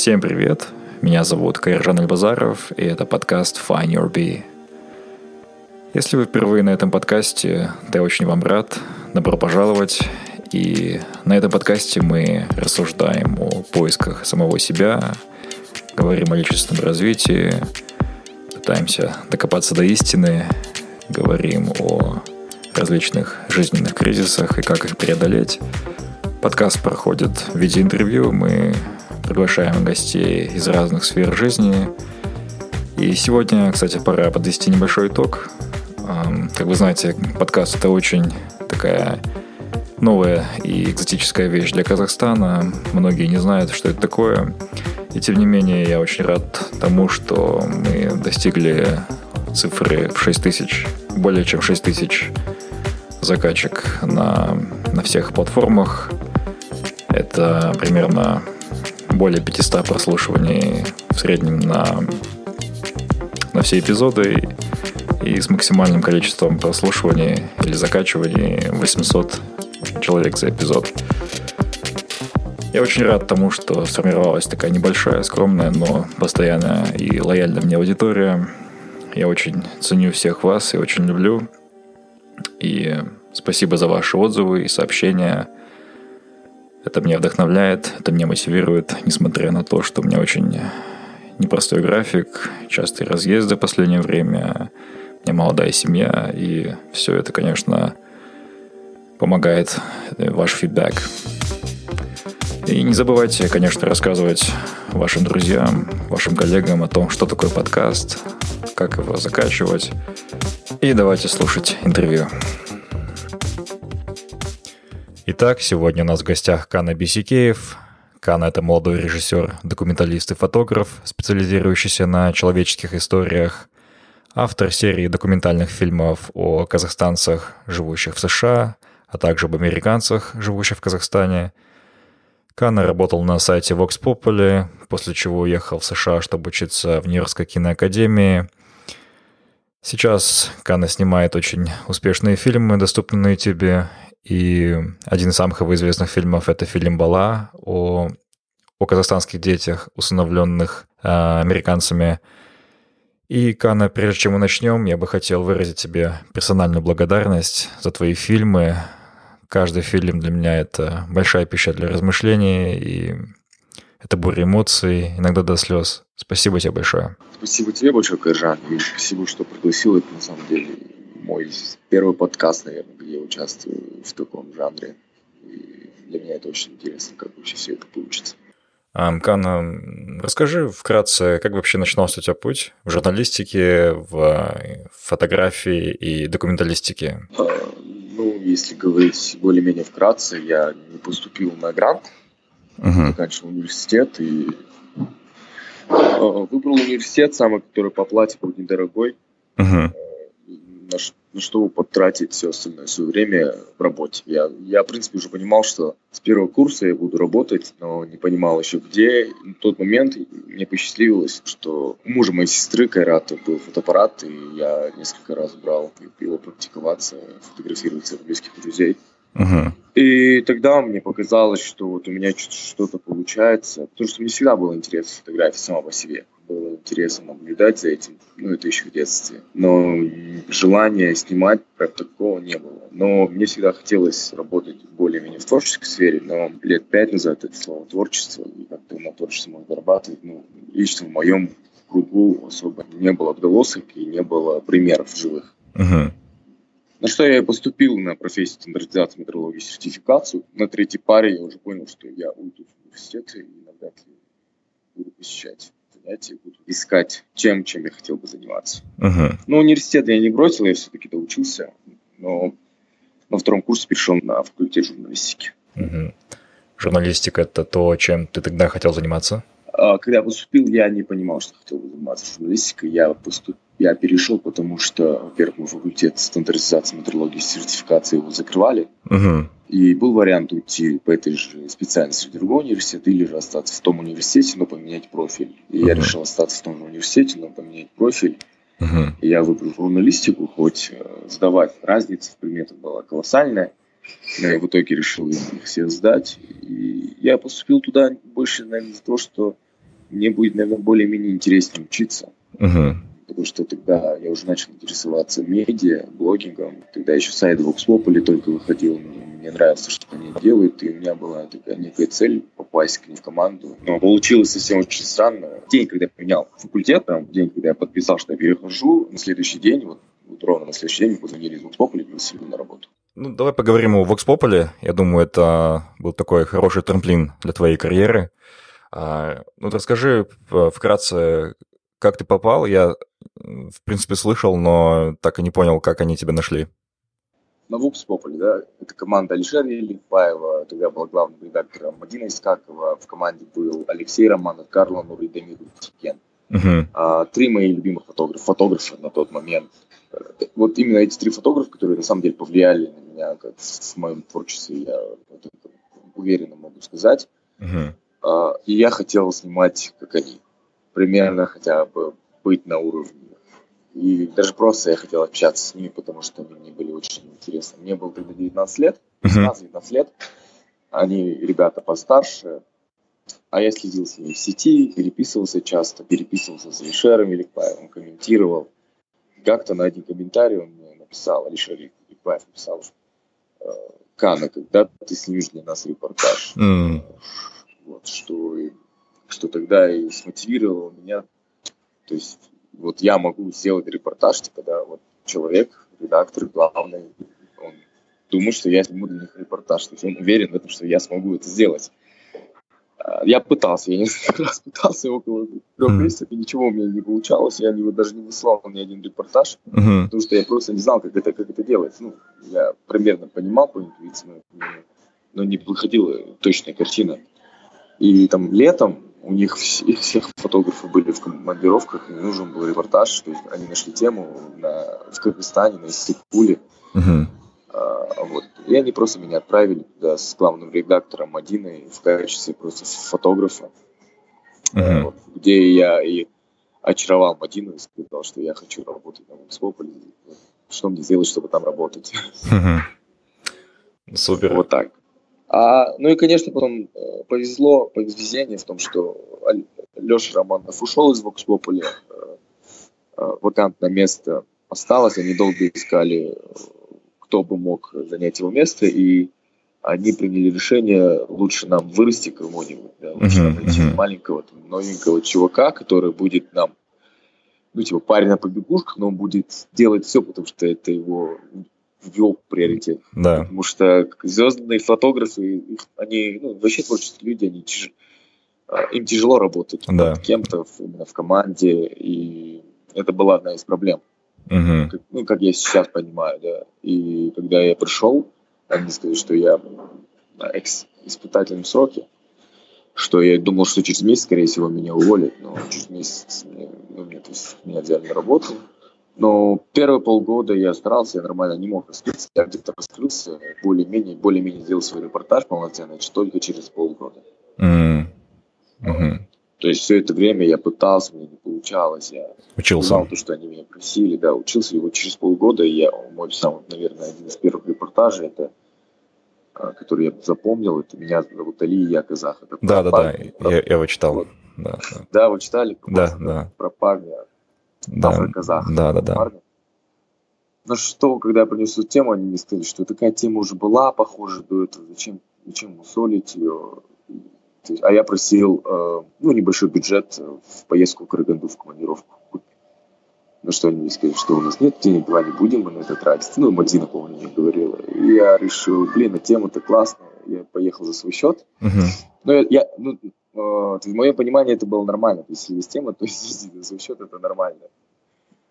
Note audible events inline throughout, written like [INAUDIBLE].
Всем привет, меня зовут Кайржан Альбазаров, и это подкаст Find Your Bee. Если вы впервые на этом подкасте, то я очень вам рад. Добро пожаловать. И на этом подкасте мы рассуждаем о поисках самого себя, говорим о личностном развитии, пытаемся докопаться до истины, говорим о различных жизненных кризисах и как их преодолеть. Подкаст проходит в виде интервью. Мы приглашаем гостей из разных сфер жизни. И сегодня, кстати, пора подвести небольшой итог. Как вы знаете, подкаст это очень такая новая и экзотическая вещь для Казахстана. Многие не знают, что это такое. И тем не менее, я очень рад тому, что мы достигли цифры в 6 тысяч, более чем 6 тысяч закачек на, на всех платформах. Это примерно более 500 прослушиваний в среднем на, на все эпизоды и с максимальным количеством прослушиваний или закачиваний 800 человек за эпизод. Я очень рад тому, что сформировалась такая небольшая, скромная, но постоянная и лояльная мне аудитория. Я очень ценю всех вас и очень люблю. И спасибо за ваши отзывы и сообщения – это меня вдохновляет, это меня мотивирует, несмотря на то, что у меня очень непростой график, частые разъезды в последнее время, у меня молодая семья, и все это, конечно, помогает э, ваш фидбэк. И не забывайте, конечно, рассказывать вашим друзьям, вашим коллегам о том, что такое подкаст, как его закачивать. И давайте слушать интервью. Итак, сегодня у нас в гостях Кана Бисикеев. Кана — это молодой режиссер, документалист и фотограф, специализирующийся на человеческих историях, автор серии документальных фильмов о казахстанцах, живущих в США, а также об американцах, живущих в Казахстане. Кана работал на сайте Vox Populi, после чего уехал в США, чтобы учиться в Нью-Йоркской киноакадемии. Сейчас Кана снимает очень успешные фильмы, доступные на YouTube, и один из самых его известных фильмов — это фильм «Бала» о, о казахстанских детях, усыновленных э, американцами. И, Кана, прежде чем мы начнем, я бы хотел выразить тебе персональную благодарность за твои фильмы. Каждый фильм для меня — это большая пища для размышлений, и это буря эмоций, иногда до слез. Спасибо тебе большое. Спасибо тебе большое, Кайжан, и спасибо, что пригласил это на самом деле мой первый подкаст, наверное, где я участвую в таком жанре. И для меня это очень интересно, как вообще все это получится. Кан, расскажи вкратце, как вообще начинался у тебя путь в журналистике, в фотографии и документалистике? А, ну, если говорить более-менее вкратце, я не поступил на грант, uh-huh. заканчивал университет и а, выбрал университет самый, который по плате был недорогой. Uh-huh на, на что потратить все остальное свое время в работе. Я, я, в принципе, уже понимал, что с первого курса я буду работать, но не понимал еще где. И на тот момент мне посчастливилось, что у мужа моей сестры Кайрата был фотоаппарат, и я несколько раз брал его практиковаться, фотографировать своих близких друзей. Uh-huh. И тогда мне показалось, что вот у меня что-то получается, потому что мне всегда было интересно фотография сама по себе было интересно наблюдать за этим, ну, это еще в детстве. Но желания снимать прям такого не было. Но мне всегда хотелось работать более-менее в творческой сфере, но лет пять назад это слово творчество как-то на творчестве можно зарабатывать. Ну, лично в моем кругу особо не было отголосок и не было примеров живых. Угу. На что я поступил на профессию стандартизации метрологии сертификацию. На третьей паре я уже понял, что я уйду в университет и ли буду посещать занятия, буду искать чем, чем я хотел бы заниматься. Угу. Но университет я не бросил, я все-таки доучился, но на втором курсе перешел на факультет журналистики. Угу. Журналистика – это то, чем ты тогда хотел заниматься? А, когда поступил, я не понимал, что хотел бы заниматься журналистикой. Я, поступ... я перешел, потому что, во-первых, мой факультет стандартизации метрологии и сертификации его закрывали. Угу. И был вариант уйти по этой же специальности в другой университет или же остаться в том университете, но поменять профиль. И uh-huh. я решил остаться в том университете, но поменять профиль. Uh-huh. И я выбрал журналистику, хоть э, сдавать разница в предметах была колоссальная. Но я в итоге решил их все сдать. И я поступил туда больше, наверное, за то, что мне будет, наверное, более-менее интереснее учиться. Uh-huh потому что тогда я уже начал интересоваться медиа, блогингом. Тогда еще сайт Vox Populi только выходил. Мне нравилось, что они делают, и у меня была такая некая цель попасть к ним в команду. Но получилось совсем очень странно. День, когда я поменял факультет, там, день, когда я подписал, что я перехожу, на следующий день, вот, вот ровно на следующий день, мне позвонили из Vox Populi и пригласили на работу. Ну, давай поговорим о Vox Populi. Я думаю, это был такой хороший трамплин для твоей карьеры. А, ну, расскажи вкратце, как ты попал? Я, в принципе, слышал, но так и не понял, как они тебя нашли. На Vox Populi, да, это команда Алишера Еликбаева, тогда был главным редактором Мадина Искакова, в команде был Алексей Романов, Карла Нур и Дамир Отеген. Uh-huh. А, три моих любимых фотографа, фотографа на тот момент. Вот именно эти три фотографа, которые на самом деле повлияли на меня как в моем творчестве, я уверенно могу сказать. Uh-huh. А, и я хотел снимать, как они примерно хотя бы быть на уровне. И даже просто я хотел общаться с ними, потому что они мне были очень интересны. Мне было тогда 19 лет, 18-19 лет. Они ребята постарше, а я следил с ними в сети, переписывался часто, переписывался с Алишером Иликпаевым, комментировал. Как-то на один комментарий он мне написал, Алишер Иликпаев написал, «Э, Кана, когда ты снимешь для нас репортаж? Mm. Вот, что что тогда и смотивировало меня. То есть вот я могу сделать репортаж, типа, да, вот человек, редактор главный, он думает, что я сниму для них репортаж. То есть он уверен в этом, что я смогу это сделать. А, я пытался, я несколько [LAUGHS] раз пытался около трех месяцев, и ничего у меня не получалось. Я не, даже не выслал ни один репортаж, uh-huh. потому что я просто не знал, как это, как это делается. Ну, я примерно понимал по интуиции, но не выходила точная картина. И там летом у них их всех фотографов были в командировках, и нужен был репортаж, то есть они нашли тему на, в Кыргызстане, на Иссыкуле. Uh-huh. А, вот. И они просто меня отправили туда с главным редактором Мадиной в качестве просто фотографа, uh-huh. вот, где я и очаровал Мадину и сказал, что я хочу работать на Моксвополе. Что мне сделать, чтобы там работать? Uh-huh. [LAUGHS] Супер. Вот так. А, ну и, конечно, потом э, повезло, повезение в том, что Леша Романов ушел из Populi, э, э, вакантное место осталось, они долго искали, кто бы мог занять его место, и они приняли решение лучше нам вырасти кому-нибудь, да, лучше uh-huh, найти uh-huh. маленького, там, новенького чувака, который будет нам, ну, типа, парень на побегушках, но он будет делать все, потому что это его ввел приоритет. Да. Потому что звездные фотографы, их, они ну, вообще творческие люди, они тяж... А, им тяжело работать да. над кем-то именно в команде, и это была одна из проблем. Угу. Как, ну, как я сейчас понимаю, да. И когда я пришел, они сказали, что я на экс-испытательном сроке, что я думал, что через месяц, скорее всего, меня уволят, но через месяц ну, меня, то есть, меня взяли на работу, но первые полгода я старался, я нормально не мог раскрыться. Я где-то раскрылся, более-менее, более-менее сделал свой репортаж полноценный, только через полгода. Mm. Mm-hmm. То есть все это время я пытался, мне не получалось. Я учился. Знал то, что они меня просили, да, учился. И вот через полгода я, мой самый, наверное, один из первых репортажей, это а, который я запомнил, это меня зовут Али, я казах. Это да, да, да, я, я его читал. Вот. Да, да. да, вы читали? Да, да. Про парня да. казах. Да, да, да. Но что, когда я принес эту тему, они мне сказали, что такая тема уже была похожа до этого, зачем, зачем усолить ее. А я просил, э, ну, небольшой бюджет в поездку в Караганду в командировку. На что они мне сказали, что у нас нет денег, давай не будем мы на это тратить. Ну, Мадина, помню, мне говорила. И я решил, блин, а тема-то классная. Я поехал за свой счет. Uh-huh. Но я, я ну, э, в моем понимании это было нормально. То есть, если есть тема, то [LAUGHS] есть за свой счет это нормально.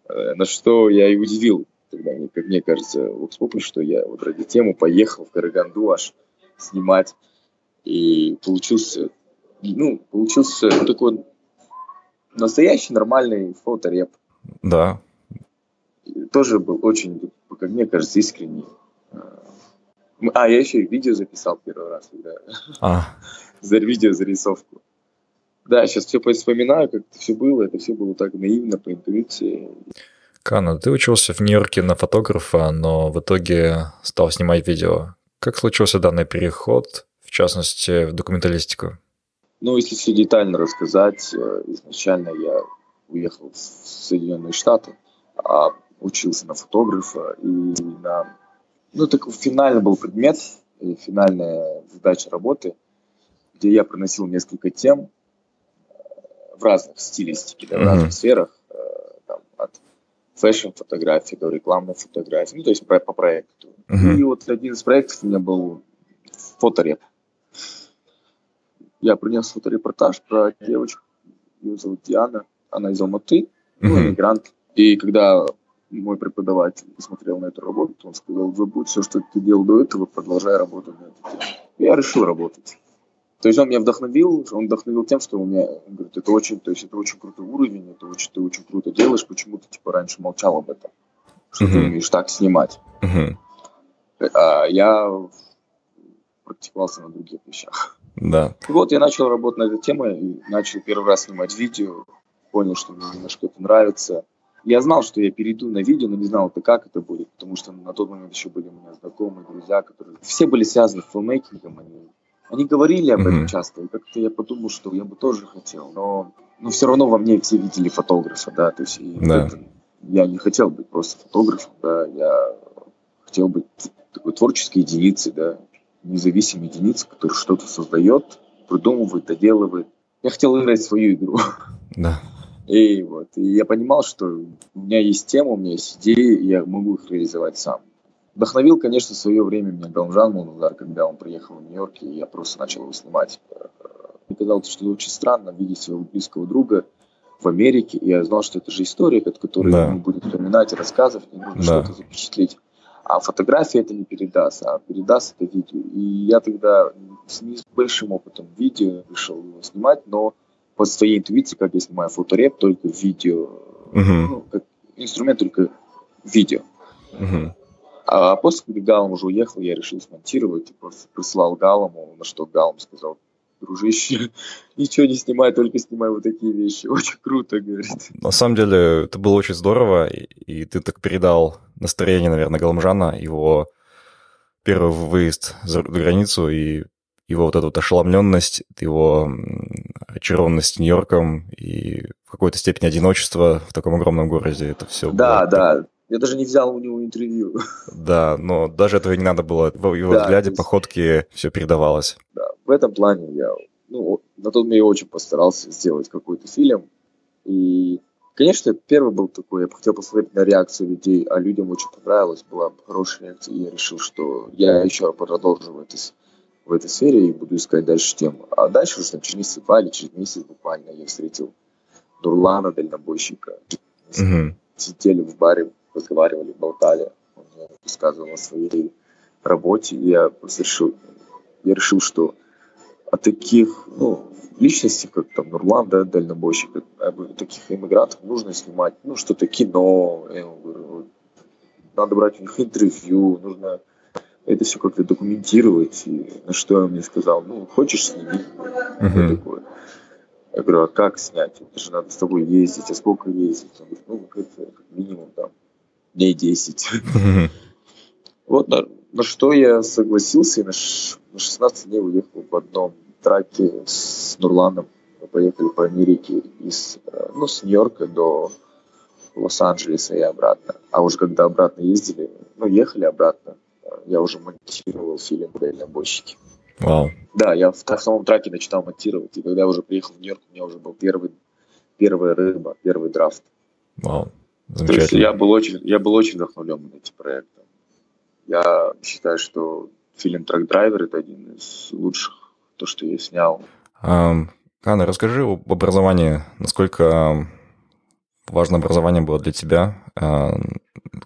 Э, на что я и удивил тогда, как мне кажется, в Окспопе, что я вот ради темы поехал в Караганду аж снимать. И получился, ну, получился такой настоящий нормальный фотореп. Да. И тоже был очень, как мне кажется, искренний. А, я еще и видео записал первый раз, когда а. [LAUGHS] за видео зарисовку. Да, сейчас все вспоминаю, как это все было. Это все было так наивно, по интуиции. Кана, ты учился в Нью-Йорке на фотографа, но в итоге стал снимать видео. Как случился данный переход, в частности, в документалистику? Ну, если все детально рассказать, э, изначально я уехал в Соединенные Штаты, а учился на фотографа и на... Ну, такой финальный был предмет, финальная задача работы, где я проносил несколько тем э, в разных стилистике, да, в mm-hmm. разных сферах, э, там, от фэшн-фотографии до рекламной фотографии, ну, то есть по, по проекту. Uh-huh. И вот один из проектов у меня был фотореп. Я принес фоторепортаж про девочку, ее зовут Диана, она из Алматы, uh-huh. ну, иммигрант. И когда мой преподаватель посмотрел на эту работу, он сказал, забудь все, что ты делал до этого, продолжай работать на эту тему. Я решил работать. То есть он меня вдохновил, он вдохновил тем, что у меня, он говорит, это очень, то есть это очень крутой уровень, это очень, ты очень круто делаешь, почему ты типа раньше молчал об этом, что uh-huh. ты умеешь так снимать. Uh-huh. А я практиковался на других вещах. Да. И вот я начал работать над этой темой, и начал первый раз снимать видео, понял, что мне немножко это нравится. Я знал, что я перейду на видео, но не знал, это как это будет, потому что на тот момент еще были у меня знакомые, друзья, которые все были связаны с филмейкингом, они они говорили об этом часто, и как-то я подумал, что я бы тоже хотел, но, но все равно во мне все видели фотографа, да, то есть да. Это, я не хотел быть просто фотографом, да, я хотел быть такой творческой единицей, да, независимой единицей, которая что-то создает, придумывает, доделывает. Я хотел играть свою игру. Да. [LAUGHS] И вот, и я понимал, что у меня есть тема, у меня есть идеи, я могу их реализовать сам. Вдохновил, конечно, в свое время меня Галмжан Мунузар, когда он приехал в Нью-Йорк, и я просто начал его снимать. Мне казалось, что это очень странно видеть своего близкого друга в Америке, и я знал, что это же история, которую да. он будет вспоминать рассказывать, и нужно да. что-то запечатлеть. А фотография это не передаст, а передаст это видео. И я тогда с не с большим опытом видео решил его снимать, но по своей интуиции, как я снимаю фотореп, только видео, угу. ну, как инструмент только видео. Угу. А после, когда Галам уже уехал, я решил смонтировать и просто прислал Галаму, на что Галам сказал, дружище, [LAUGHS] ничего не снимай, только снимай вот такие вещи. [LAUGHS] Очень круто, говорит. На самом деле, это было очень здорово, и, и ты так передал настроение, наверное, Галамжана, его первый выезд за границу и его вот эта вот ошеломленность, его очарованность Нью-Йорком и в какой-то степени одиночество в таком огромном городе. Это все. Да, было... да. Я даже не взял у него интервью. Да, но даже этого не надо было. В его да, взгляде, есть... походке все передавалось. Да, в этом плане я, ну, на тот момент я очень постарался сделать какой-то фильм. И, конечно, первый был такой, я хотел посмотреть на реакцию людей, а людям очень понравилось, была хорошая реакция, и я решил, что я еще продолжу в этой, в этой сфере и буду искать дальше тему. А дальше уже там, через месяц два или через месяц буквально я встретил Дурлана, дальнобойщика. Угу. Сидели в баре разговаривали, болтали. Он мне рассказывал о своей работе. И я решил, я решил, что о таких ну, личностей, как там Нурлан, да, дальнобойщик, об таких иммигрантах нужно снимать, ну, что-то кино, я говорю, надо брать у них интервью, нужно это все как-то документировать. И на что он мне сказал, ну, хочешь сними. Uh-huh. такое. Я говорю, а как снять? Это же надо с тобой ездить, а сколько ездить? Он говорит, ну, как минимум там дней 10. Вот на, на что я согласился и на, на 16 дней уехал в одном траке с Нурланом. Мы поехали по Америке из, э, ну, с Нью-Йорка до Лос-Анджелеса и обратно. А уже когда обратно ездили, ну, ехали обратно, э, я уже монтировал фильм «Дальнобойщики». Вау. Да, я в самом траке начинал монтировать, и когда я уже приехал в Нью-Йорк, у меня уже был первый, первая рыба, первый драфт. Вау, замечательно. То есть я был очень, я был очень вдохновлен этим проектом. Я считаю, что фильм «Трак Драйвер» — это один из лучших, то, что я снял. Анна, расскажи об образовании. Насколько важно образование было для тебя? А,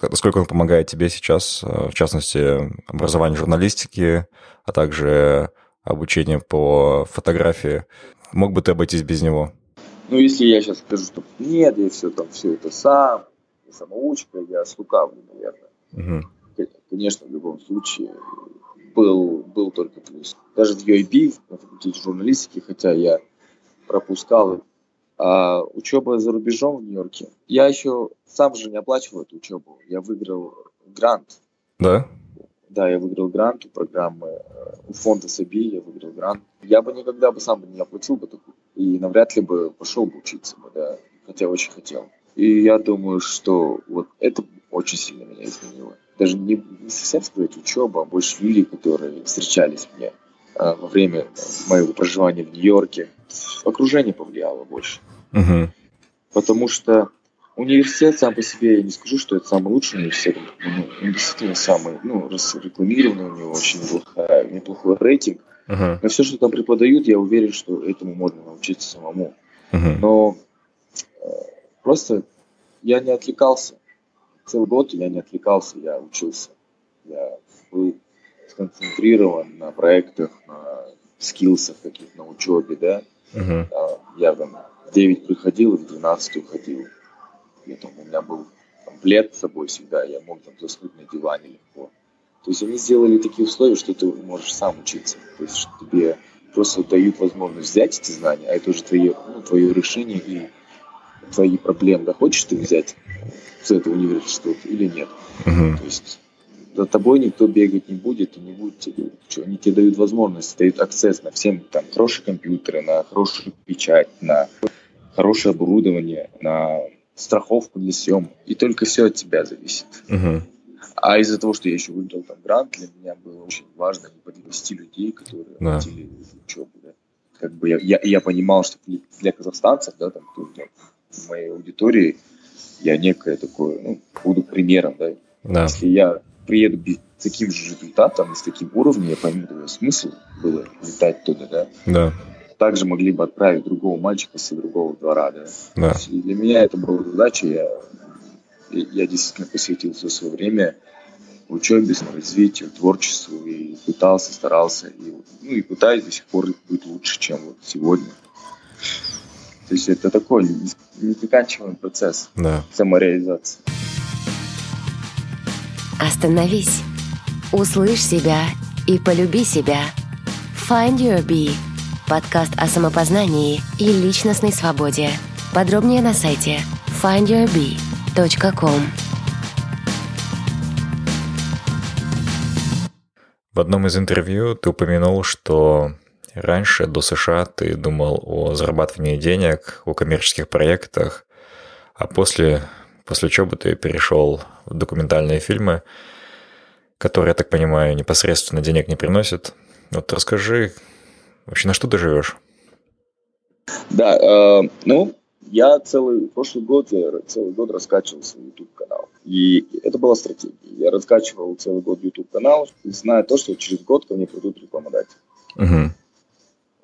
насколько он помогает тебе сейчас, а, в частности, образование журналистики, а также обучение по фотографии? Мог бы ты обойтись без него? Ну, если я сейчас скажу, что нет, я все там, все это сам, я самоучка, я слукавлю, наверное. Угу. Конечно, в любом случае, был, был только плюс. Даже в UAB, на факультете журналистики, хотя я пропускал а учеба за рубежом в Нью-Йорке. Я еще сам же не оплачивал эту учебу. Я выиграл грант. Да? Да, я выиграл грант у программы, э, у фонда САБИ я выиграл грант. Я бы никогда бы сам не оплатил бы такую, и навряд ли бы пошел бы учиться бы, да, хотя очень хотел. И я думаю, что вот это очень сильно меня изменило. Даже не, не совсем сказать учеба, а больше люди, которые встречались мне э, во время моего проживания в Нью-Йорке. Окружение повлияло больше. Угу. Потому что университет сам по себе, я не скажу, что это самый лучший университет. Ну, он действительно самый, ну, рекламированный, у него очень неплохой, неплохой рейтинг. Uh-huh. Но все, что там преподают, я уверен, что этому можно научиться самому. Uh-huh. Но э, просто я не отвлекался. Целый год я не отвлекался, я учился. Я был сконцентрирован на проектах, на скиллсах каких-то, на учебе, да. Uh-huh. Я там в 9 приходил и в 12 уходил. Я, там, у меня был там, плед с собой всегда, я мог там заснуть на диване легко. То есть они сделали такие условия, что ты можешь сам учиться. То есть что тебе просто дают возможность взять эти знания, а это уже твое, ну, твое решение и твои проблемы. Да хочешь ты взять с этого университета или нет. Uh-huh. То есть за тобой никто бегать не будет и не будет тебе. Что, они тебе дают возможность, дают акцесс на всем, там, хорошие компьютеры, на хорошую печать, на хорошее оборудование, на страховку для съемок. И только все от тебя зависит. Uh-huh. А из-за того, что я еще выиграл там грант, для меня было очень важно не подвести людей, которые да. хотели учебу. Да. Как бы я, я, я понимал, что для казахстанцев, да, там, в моей аудитории, я некое такое, ну, буду примером, да. да. Если я приеду без таким же результатом и с таким уровнем, я пойму, что смысл было летать туда, да. Да. Также могли бы отправить другого мальчика с другого двора, да. Да. И для меня это была задача, я, я действительно посвятил все свое время учебе, развитию, творчеству и пытался, старался, и, ну и пытаюсь до сих пор быть лучше, чем вот сегодня. То есть это такой незаканчиваемый процесс да. самореализации. Остановись. Услышь себя и полюби себя. Find Your Bee. Подкаст о самопознании и личностной свободе. Подробнее на сайте findyourbee.com. В одном из интервью ты упомянул, что раньше, до США, ты думал о зарабатывании денег, о коммерческих проектах, а после после учебы ты перешел в документальные фильмы, которые, я так понимаю, непосредственно денег не приносят. Вот расскажи, вообще на что ты живешь? Да, э, ну, я целый прошлый год, целый год раскачивал свой YouTube канал. И это была стратегия. Я раскачивал целый год YouTube канал, зная то, что через год ко мне придут рекламодатели. Угу.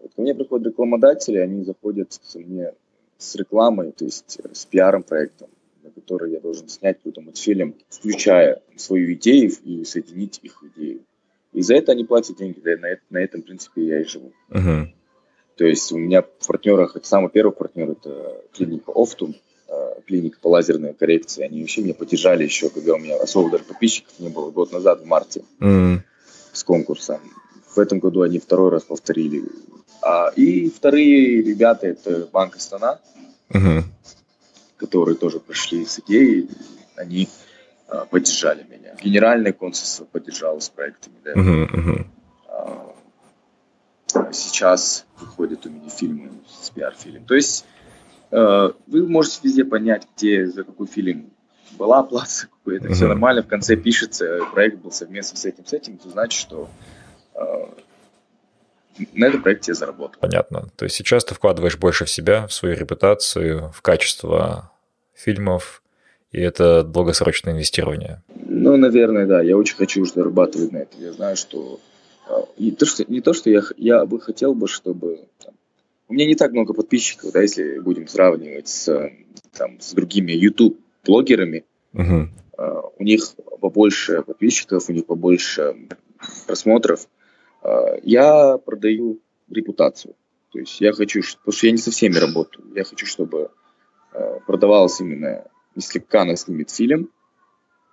Вот ко мне приходят рекламодатели, они заходят ко мне с рекламой, то есть с пиаром проектом на который я должен снять какой-то мультфильм, включая свою идею и соединить их идею. И за это они платят деньги, да, на, на этом, принципе, я и живу. Uh-huh. То есть у меня в партнерах, это самый первый партнер, это клиника Офтум, э, клиника по лазерной коррекции. Они вообще меня поддержали еще, когда у меня особо даже подписчиков не было, год назад, в марте, uh-huh. с конкурсом. В этом году они второй раз повторили. А, и вторые ребята, это Банк Астана, uh-huh которые тоже пришли с идеей, они э, поддержали меня. Генеральное консульство поддержало с проектами. Да. Uh-huh. А, сейчас выходят у меня фильмы с пиар-фильм. То есть вы можете везде понять, где, за какой фильм была оплата, какой это uh-huh. все нормально. В конце пишется, проект был совместно с этим, с этим, это значит, что э, на этом проекте я заработал. Понятно. То есть сейчас ты вкладываешь больше в себя, в свою репутацию, в качество фильмов, и это долгосрочное инвестирование. Ну, наверное, да. Я очень хочу зарабатывать на этом. Я знаю, что не то, что, не то, что я, я бы хотел бы, чтобы... Там, у меня не так много подписчиков, да, если будем сравнивать с, там, с другими YouTube-блогерами. Uh, у них побольше подписчиков, у них побольше просмотров. Uh, я продаю репутацию. То есть я хочу, потому что я не со всеми работаю. Я хочу, чтобы uh, продавалось именно, если Кана снимет фильм,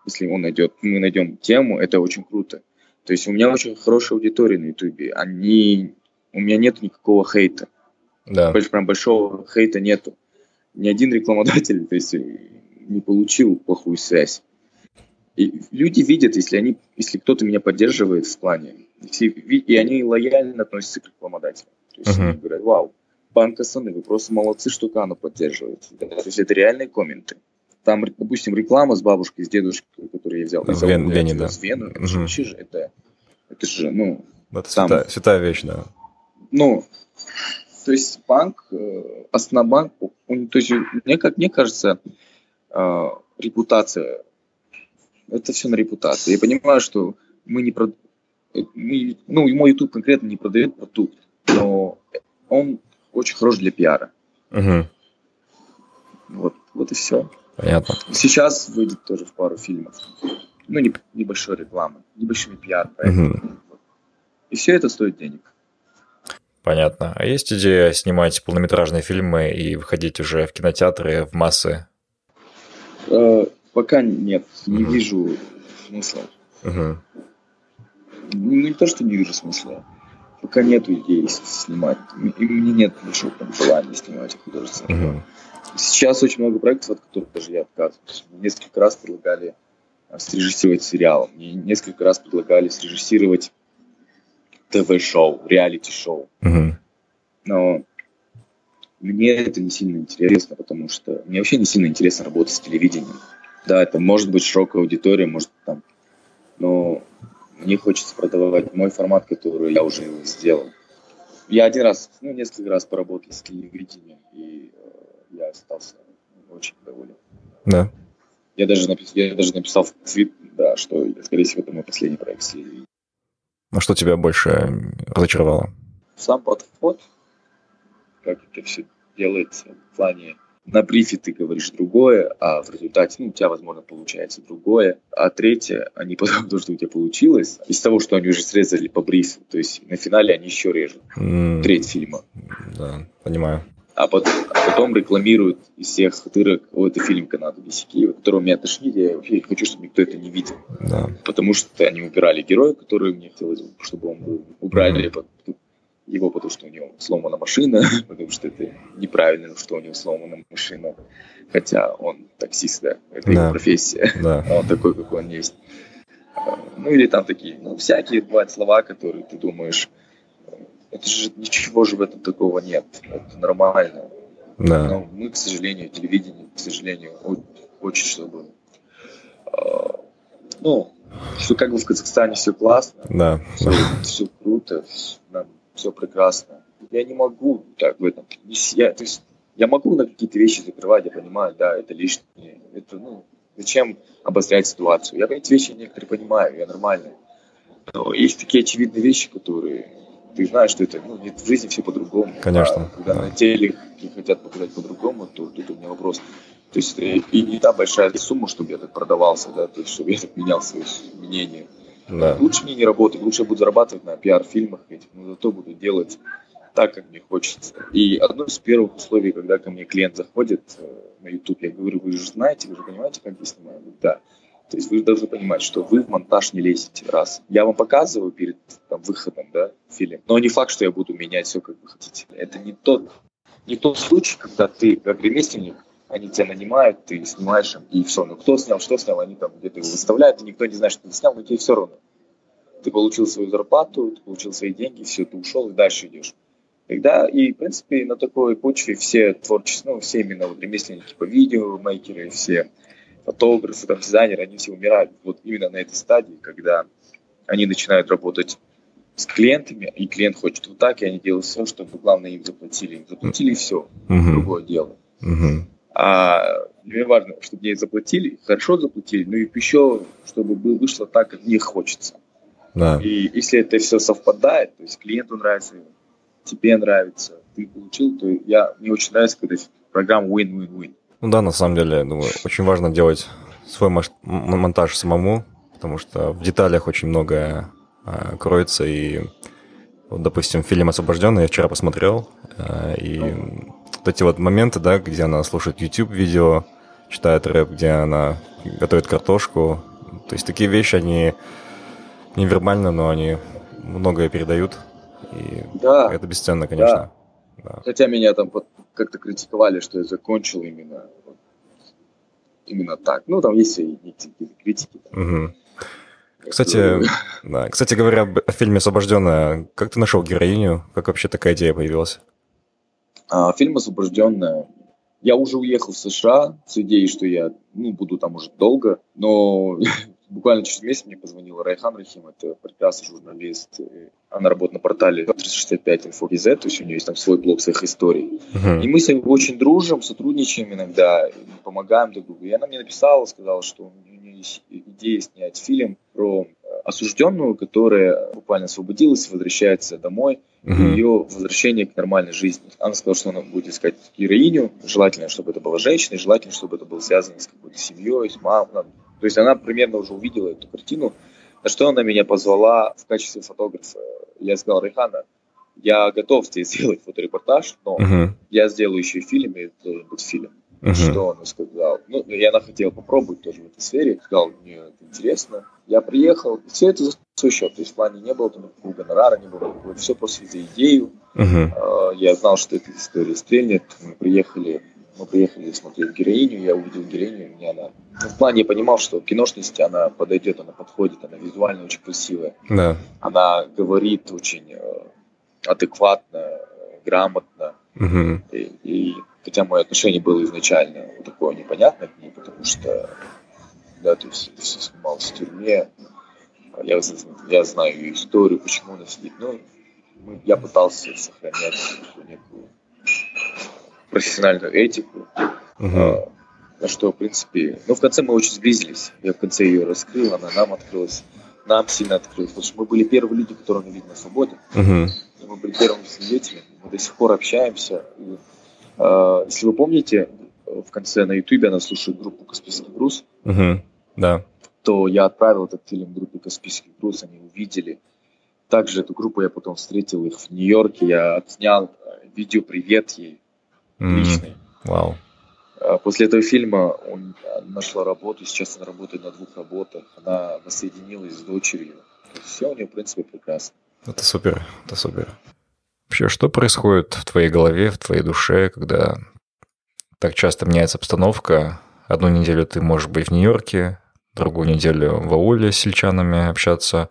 если он найдет, мы найдем тему, это очень круто. То есть у меня очень хорошая аудитория на Ютубе. Они... У меня нет никакого хейта. Да. Прям большого хейта нету. Ни один рекламодатель то есть, не получил плохую связь. И люди видят, если, они, если кто-то меня поддерживает в плане, и они лояльно относятся к рекламодателю. То есть uh-huh. они говорят, вау, банка Саны, вы просто молодцы, что Кану поддерживаете. Да? То есть это реальные комменты. Там, допустим, реклама с бабушкой, с дедушкой, который я взял. В Вен, Вене, да. С Вену. Это, угу. же, это, это же, ну... Это там, святая, святая вещь, да. Ну, то есть банк, э, Основбанк, он, то есть мне, как мне кажется, э, репутация, это все на репутации. Я понимаю, что мы не ну, мой YouTube конкретно не продает продукт, но он очень хорош для пиара. Угу. Вот, вот и все. Понятно. Сейчас выйдет тоже в пару фильмов. Ну, не, небольшой рекламы, небольшими пиар угу. И все это стоит денег. Понятно. А есть идея снимать полнометражные фильмы и выходить уже в кинотеатры, в массы? Э, пока нет, не угу. вижу смысла. Угу. Не то, что не вижу смысла. Пока нет идеи снимать. И мне нет большого желания снимать художественные. Угу. Сейчас очень много проектов, от которых даже я отказываюсь. Несколько раз предлагали а, срежиссировать сериал. Мне несколько раз предлагали срежиссировать ТВ-шоу, реалити-шоу. Угу. Но мне это не сильно интересно, потому что мне вообще не сильно интересно работать с телевидением. Да, это может быть широкая аудитория, может там, но мне хочется продавать мой формат, который я уже сделал. Я один раз, ну, несколько раз поработал с телевидением, и я остался очень доволен. Да. Я даже, напис... я даже написал в твит, да, что, скорее всего, это мой последний проект с Ну, что тебя больше разочаровало? Сам подход, как это все делается в плане на брифе ты говоришь другое, а в результате, ну, у тебя, возможно, получается другое. А третье, они потом [LAUGHS] то, что у тебя получилось, из того, что они уже срезали по брифу, то есть на финале они еще режут. Mm. Треть фильма. Да, понимаю а потом, а потом рекламируют из всех дырок, о, это фильм Канада Бесики, которого меня тошнит, я вообще хочу, чтобы никто это не видел. Да. Потому что они убирали героя, который мне хотелось, чтобы он был. Убрали mm-hmm. Его, потому что у него сломана машина, [LAUGHS] потому что это неправильно, что у него сломана машина. Хотя он таксист, да, это да. его профессия. [LAUGHS] Да. он такой, какой он есть. А, ну или там такие, ну всякие бывают слова, которые ты думаешь, это же ничего же в этом такого нет. Это нормально. Да. Но мы, к сожалению, телевидение, к сожалению, очень, чтобы э, ну, что как бы в Казахстане все классно, да. все, все круто, нам все прекрасно. Я не могу так в этом. Я, то есть, я могу на какие-то вещи закрывать, я понимаю, да, это лишнее. Это, ну, зачем обострять ситуацию? Я эти вещи некоторые понимаю, я нормальный. Но есть такие очевидные вещи, которые ты знаешь, что это, ну, нет, в жизни все по-другому. Конечно. А когда да. на теле хотят показать по-другому, то тут у меня вопрос. То есть э, и не та большая сумма, чтобы я так продавался, да, то есть чтобы я так менял свое мнение. Да. Лучше мне не работать, лучше я буду зарабатывать на пиар-фильмах но зато буду делать так, как мне хочется. И одно из первых условий, когда ко мне клиент заходит э, на YouTube, я говорю, вы же знаете, вы же понимаете, как я снимаю? Да. То есть вы должны понимать, что вы в монтаж не лезете, раз. Я вам показываю перед там, выходом, да, фильм, но не факт, что я буду менять все, как вы хотите. Это не тот, не тот случай, когда ты, как ремесленник, они тебя нанимают, ты снимаешь им, и все. Ну, кто снял, что снял, они там где-то его выставляют, и никто не знает, что ты снял, но тебе все равно. Ты получил свою зарплату, ты получил свои деньги, все, ты ушел и дальше идешь. Тогда и, в принципе, на такой почве все творческие, ну, все именно вот ремесленники по видео, мейкеры, все фотографы, там, дизайнеры, они все умирают вот именно на этой стадии, когда они начинают работать с клиентами, и клиент хочет вот так, и они делают все, чтобы, главное, им заплатили. Им заплатили, и все. Uh-huh. Другое дело. Uh-huh. А мне важно, чтобы мне заплатили, хорошо заплатили, но и еще, чтобы вышло так, как мне хочется. Да. И если это все совпадает, то есть клиенту нравится, тебе нравится, ты получил, то я, мне очень нравится, когда программа win-win-win. Ну да, на самом деле, я думаю, очень важно делать свой монтаж самому, потому что в деталях очень многое э, кроется. И, вот, допустим, фильм «Освобожденный» я вчера посмотрел, э, и вот эти вот моменты, да, где она слушает YouTube-видео, читает рэп, где она готовит картошку, то есть такие вещи, они невербально, но они многое передают, и да, это бесценно, конечно. Да. Да. Хотя меня там как-то критиковали, что я закончил именно именно так. Ну, там есть и критики. Угу. Кстати, да. Кстати говоря, о фильме «Освобожденная», как ты нашел героиню? Как вообще такая идея появилась? А, фильм «Освобожденная». Я уже уехал в США с идеей, что я ну, буду там уже долго, но [LAUGHS] буквально через месяц мне позвонила Райхан Рахим, это прекрасный журналист. Она работает на портале 365 Info.gz, то есть у нее есть там свой блог своих историй. Uh-huh. И мы с ней очень дружим, сотрудничаем иногда, помогаем друг другу. И она мне написала, сказала, что у нее есть идея снять фильм про э, осужденную, которая буквально освободилась, возвращается домой, и ее возвращение к нормальной жизни. Она сказала, что она будет искать героиню, желательно, чтобы это была женщина, желательно, чтобы это было связано с какой-то семьей, с мамой, то есть она примерно уже увидела эту картину, на что она меня позвала в качестве фотографа. Я сказал, Рейхана, я готов тебе [LAUGHS] сделать фоторепортаж, но uh-huh. я сделаю еще и фильм, и это быть фильм. Uh-huh. Что он сказал? Ну, и она хотела попробовать тоже в этой сфере. Сказал, мне это интересно. Я приехал, и все это за свой счет. То есть в плане не было там никакого гонорара, не было никакого. Все просто за идею. Uh-huh. Я знал, что эта история стрельнет. Мы приехали мы приехали смотреть героиню, я увидел героиню, мне она... Ну, в плане я понимал, что киношности она подойдет, она подходит, она визуально очень красивая. Да. Она говорит очень э, адекватно, грамотно. Угу. И, и хотя мое отношение было изначально такое непонятное к ней, потому что да, то есть все снималось в тюрьме. Я, я знаю ее историю, почему она сидит. Ну, мы, я пытался сохранять некую профессиональную этику. Угу. На что, в принципе, ну, в конце мы очень сблизились. Я в конце ее раскрыл, она нам открылась. Нам сильно открылась, потому что мы были первые люди, которых она видит на свободе. Угу. Мы были первыми свидетелями, мы до сих пор общаемся. И, если вы помните, в конце на Ютубе она слушает группу «Каспийский груз». Угу. Да. То я отправил этот фильм группе «Каспийский груз», они увидели. Также эту группу я потом встретил их в Нью-Йорке, я отснял видео «Привет» ей mm. личный. Вау. А после этого фильма он нашла работу, сейчас она работает на двух работах, она воссоединилась с дочерью. Все у нее, в принципе, прекрасно. Это супер, это супер. Вообще, что происходит в твоей голове, в твоей душе, когда так часто меняется обстановка? Одну неделю ты можешь быть в Нью-Йорке, другую неделю в ауле с сельчанами общаться,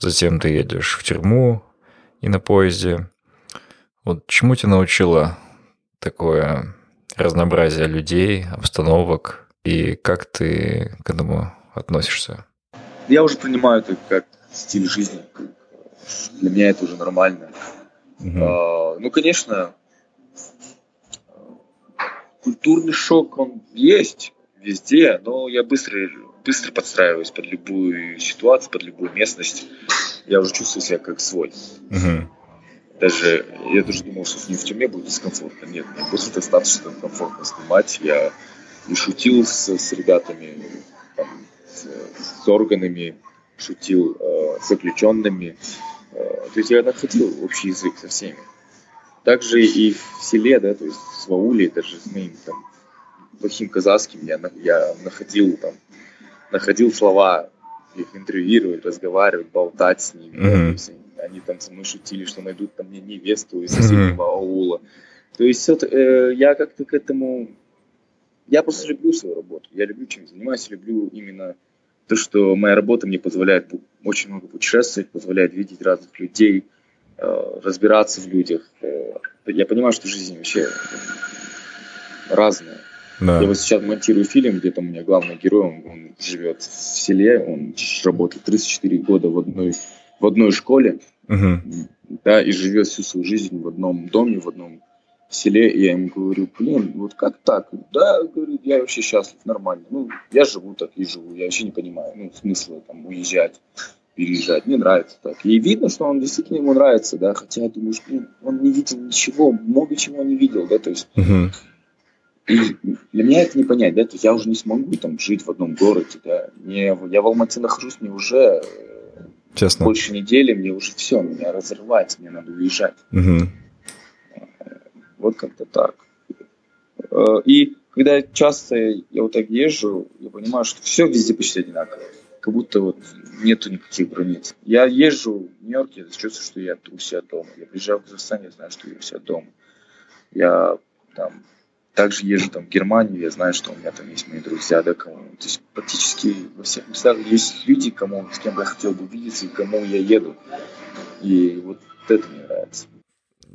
затем ты едешь в тюрьму и на поезде. Вот чему тебя научила такое разнообразие людей, обстановок, и как ты к этому относишься? Я уже принимаю это как стиль жизни. Для меня это уже нормально. Угу. А, ну, конечно, культурный шок, он есть везде, но я быстро, быстро подстраиваюсь под любую ситуацию, под любую местность. Я уже чувствую себя как свой. Угу даже я даже думал, что не в тюрьме будет дискомфортно. Нет, мне было достаточно комфортно снимать. Я и шутил с, с ребятами, там, с, с органами, шутил э, с заключенными. Э, то есть я находил общий язык со всеми. Также и в селе, да, то есть в Вауле, даже с моим там плохим казахским я, я находил там, находил слова, их интервьюировать, разговаривать, болтать с ними. Mm-hmm. Да, они там со мной шутили, что найдут там мне невесту из соседнего аула. То есть вот, э, я как-то к этому... Я просто люблю свою работу. Я люблю чем занимаюсь, люблю именно то, что моя работа мне позволяет очень много путешествовать, позволяет видеть разных людей, э, разбираться в людях. Э, я понимаю, что жизнь вообще разная. Да. Я вот сейчас монтирую фильм, где там у меня главный герой, он, он живет в селе, он работает 34 года в одной, в одной школе, угу. да, и живет всю свою жизнь в одном доме, в одном селе, и я ему говорю, блин, вот как так? Да, говорю, я вообще счастлив, нормально. Ну, я живу так и живу, я вообще не понимаю, ну, смысла там уезжать, переезжать, мне нравится так. И видно, что он действительно ему нравится, да, хотя я думаю, что ну, он не видел ничего, много чего не видел, да, то есть... Угу. И для меня это не понять, да, то есть я уже не смогу там жить в одном городе, да. Мне, я в Алмате нахожусь, мне уже э, Честно. больше недели, мне уже все, меня разрывается, мне надо уезжать. Угу. Вот как-то так. Э, и когда часто я вот так езжу, я понимаю, что все везде почти одинаково. Как будто вот нету никаких границ. Я езжу в Нью-Йорке, я чувствую, что я у себя дома. Я приезжаю в Казахстан, я знаю, что я у себя дома. Я там также езжу там в Германию, я знаю, что у меня там есть мои друзья, да, кому. То есть практически во всех местах есть люди, кому, с кем я хотел бы увидеться и кому я еду. И вот это мне нравится.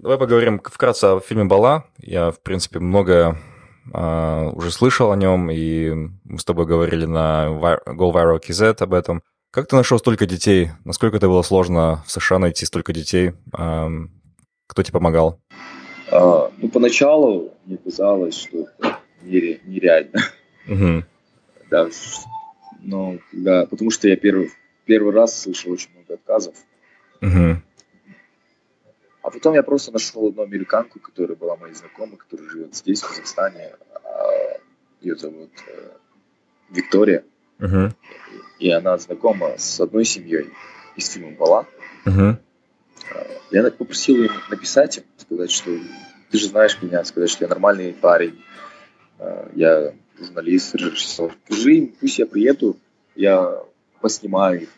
Давай поговорим вкратце о фильме «Бала». Я, в принципе, много uh, уже слышал о нем, и мы с тобой говорили на Go Viral KZ об этом. Как ты нашел столько детей? Насколько это было сложно в США найти столько детей? Uh, кто тебе помогал? Uh, ну, поначалу мне казалось, что это нереально. Uh-huh. Да, но, да, потому что я первый, первый раз слышал очень много отказов. Uh-huh. А потом я просто нашел одну американку, которая была моей знакомой, которая живет здесь, в Казахстане. А, Ее зовут э, Виктория. Uh-huh. И она знакома с одной семьей из фильма «Бала». Uh-huh. Я попросил ее написать им, сказать, что ты же знаешь меня, сказать, что я нормальный парень, а, я журналист, режиссер. Скажи им, пусть я приеду, я поснимаю их.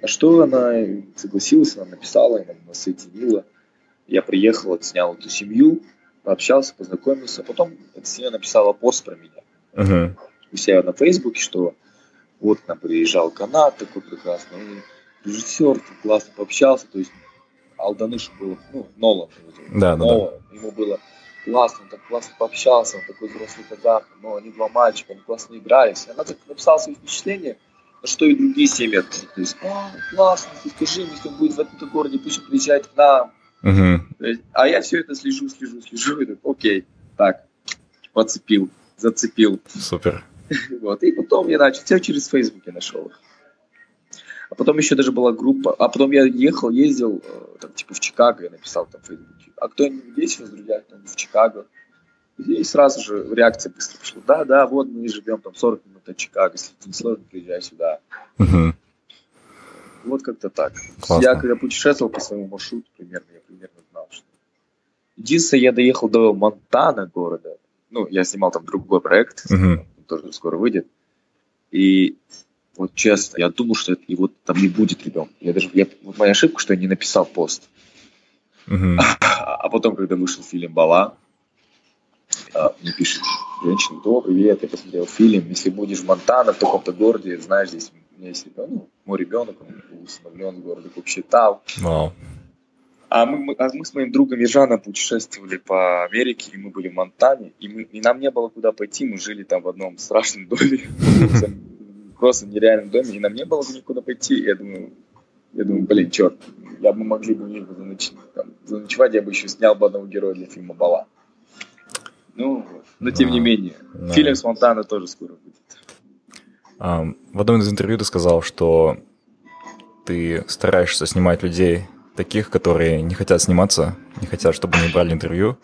На что она согласилась, она написала, она нас соединила. Я приехал, отснял эту семью, пообщался, познакомился. Потом эта семья написала пост про меня. Uh-huh. У себя на Фейсбуке, что вот к нам приезжал канат такой прекрасный, режиссер, классно пообщался. То есть Алданыш был, ну, Нолан. Да, да, да. Ему было классно, он так классно пообщался, он такой взрослый казах, но они два мальчика, они классно игрались. И она так написала свои впечатления, на что и другие семьи. То есть, а, классно, скажи, если он будет в этом городе, пусть он приезжает к нам, Угу. Есть, а я все это слежу, слежу, слежу, и так, окей, так, подцепил, зацепил. Супер. [LAUGHS] Вот, и потом я начал, все через Facebook я нашел их. А потом еще даже была группа, а потом я ехал, ездил, э, там, типа, в Чикаго, я написал там в Фейсбуке, а кто-нибудь здесь из друзья, там, в Чикаго? И сразу же реакция быстро пошла, да, да, вот мы живем там 40 минут от Чикаго, если тебе сложно, приезжай сюда. Угу. Вот как-то так. Классно. Я когда путешествовал по своему маршруту, примерно, я примерно знал, что... Единственное, я доехал до Монтана города. Ну, я снимал там другой проект, uh-huh. тоже скоро выйдет. И вот честно, я думал, что это, и вот там не будет ребенка. Я даже, я, вот моя ошибка, что я не написал пост. Uh-huh. [LAUGHS] А потом, когда вышел фильм «Бала», а, мне пишет женщина, добрый привет, я посмотрел фильм, если будешь в Монтана, в таком-то городе, знаешь, здесь у меня есть ребенок, ну, мой ребенок, он был усыновлен в городе Купчетау. Wow. А мы, а мы с моим другом Ежаном путешествовали по Америке, и мы были в Монтане, и, мы, и нам не было куда пойти, мы жили там в одном страшном доме, просто нереальном доме, и нам не было никуда пойти, я думаю, я думаю, блин, черт, я бы могли бы у них заноч... там, заночевать, я бы еще снял бы одного героя для фильма «Бала». Ну, но тем не менее, фильм с Монтана тоже скоро будет. В одном из интервью ты сказал, что ты стараешься снимать людей таких, которые не хотят сниматься, не хотят, чтобы они брали интервью.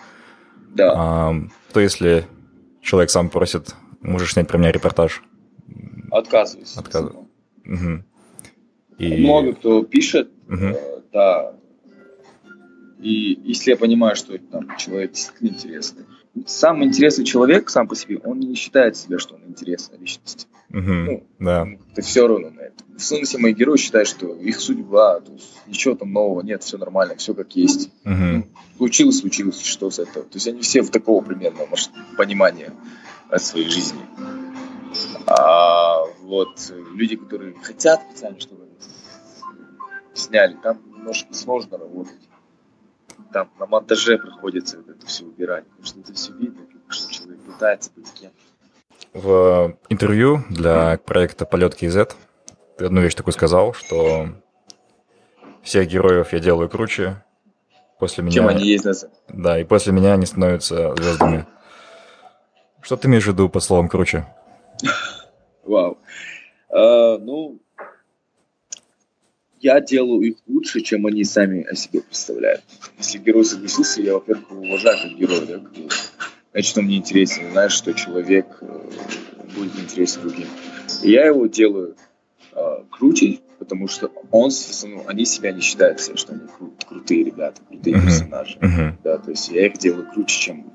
Да. А, то если человек сам просит, можешь снять про меня репортаж? Отказываюсь. Отказываюсь. Угу. И... Много кто пишет, угу. э, да. И если я понимаю, что там человек действительно интересный. Сам интересный человек сам по себе, он не считает себя, что он интересная личность. Угу, ну, да. Ты все равно на это. В смысле, мои герои считают, что их судьба, то есть ничего там нового нет, все нормально, все как есть. Угу. Ну, случилось, случилось, что с этого. То есть они все в такого примерно может, понимания от своей жизни. А вот люди, которые хотят специально, чтобы сняли, там немножко сложно работать. Там на монтаже приходится это все убирать, потому что это все видно, что человек пытается быть кем-то. В интервью для проекта «Полет KZ» ты одну вещь такую сказал, что всех героев я делаю круче. После меня... Чем они есть на Да, и после меня они становятся звездами. Что ты имеешь в виду по словам круче? [LAUGHS] Вау. А, ну, я делаю их лучше, чем они сами о себе представляют. Если герой согласился, я, во-первых, уважаю как героя, да, значит, он мне интересен, знаешь, что человек э, будет интересен другим. И я его делаю э, круче, потому что он, ну, они себя не считают, все, что они кру- крутые ребята, крутые uh-huh. персонажи. Uh-huh. Да, то есть я их делаю круче, чем